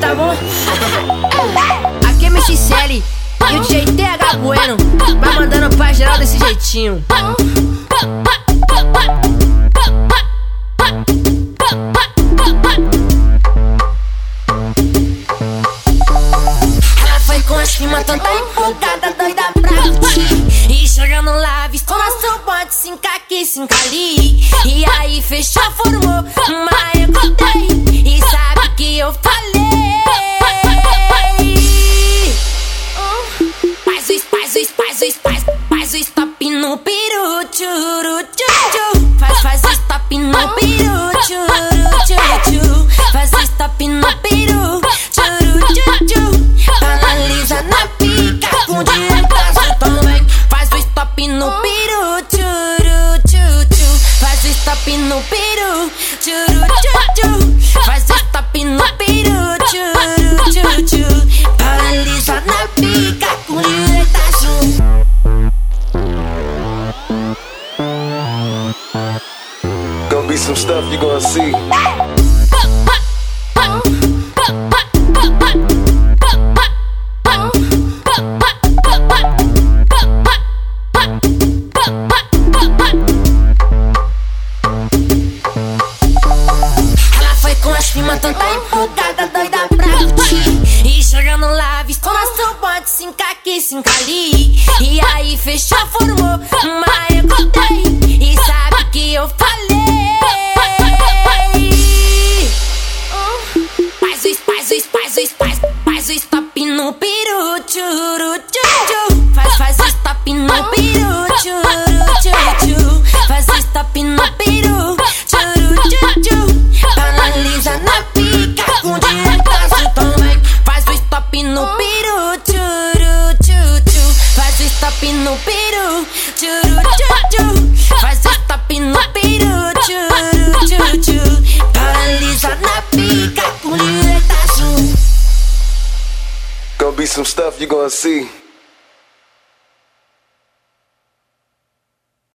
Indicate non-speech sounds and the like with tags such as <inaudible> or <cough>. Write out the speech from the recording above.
tá bom? <laughs> Aqui é MXL e o DJ TH Bueno vai mandando pra geral desse jeitinho. Ela foi com a cima toda empolgada, doida pra curtir. E chegando lá, vistou nosso bote, cinca aqui, cinca ali. E aí fechou, formou uma no peru, tchuru, tchu, Faz, faz stop no peru, tchuru, tchu. Faz stop no peru, tchuru, tchu. Analisa na pica com direitaço também. Faz o stop no peru, tchuru, tchu. Faz stop no peru, tchuru, tchu. Faz stop no peru, be some stuff you gonna see. Ela foi com a cima toda empolgada, doida pra curtir. E chegando lá, vistou nosso bote, cinca aqui, cinca ali. E aí fechou, formou tchuru, tchu. Faz, faz stop no peru, tchuru, tchu. Faz stop no peru, tchuru, tchu. Analisa na pica com direitaço também. Faz o stop no peru, tchuru, tchu. Faz stop no peru, tchuru, tchu. Faz stop no peru, be some stuff you're gonna see.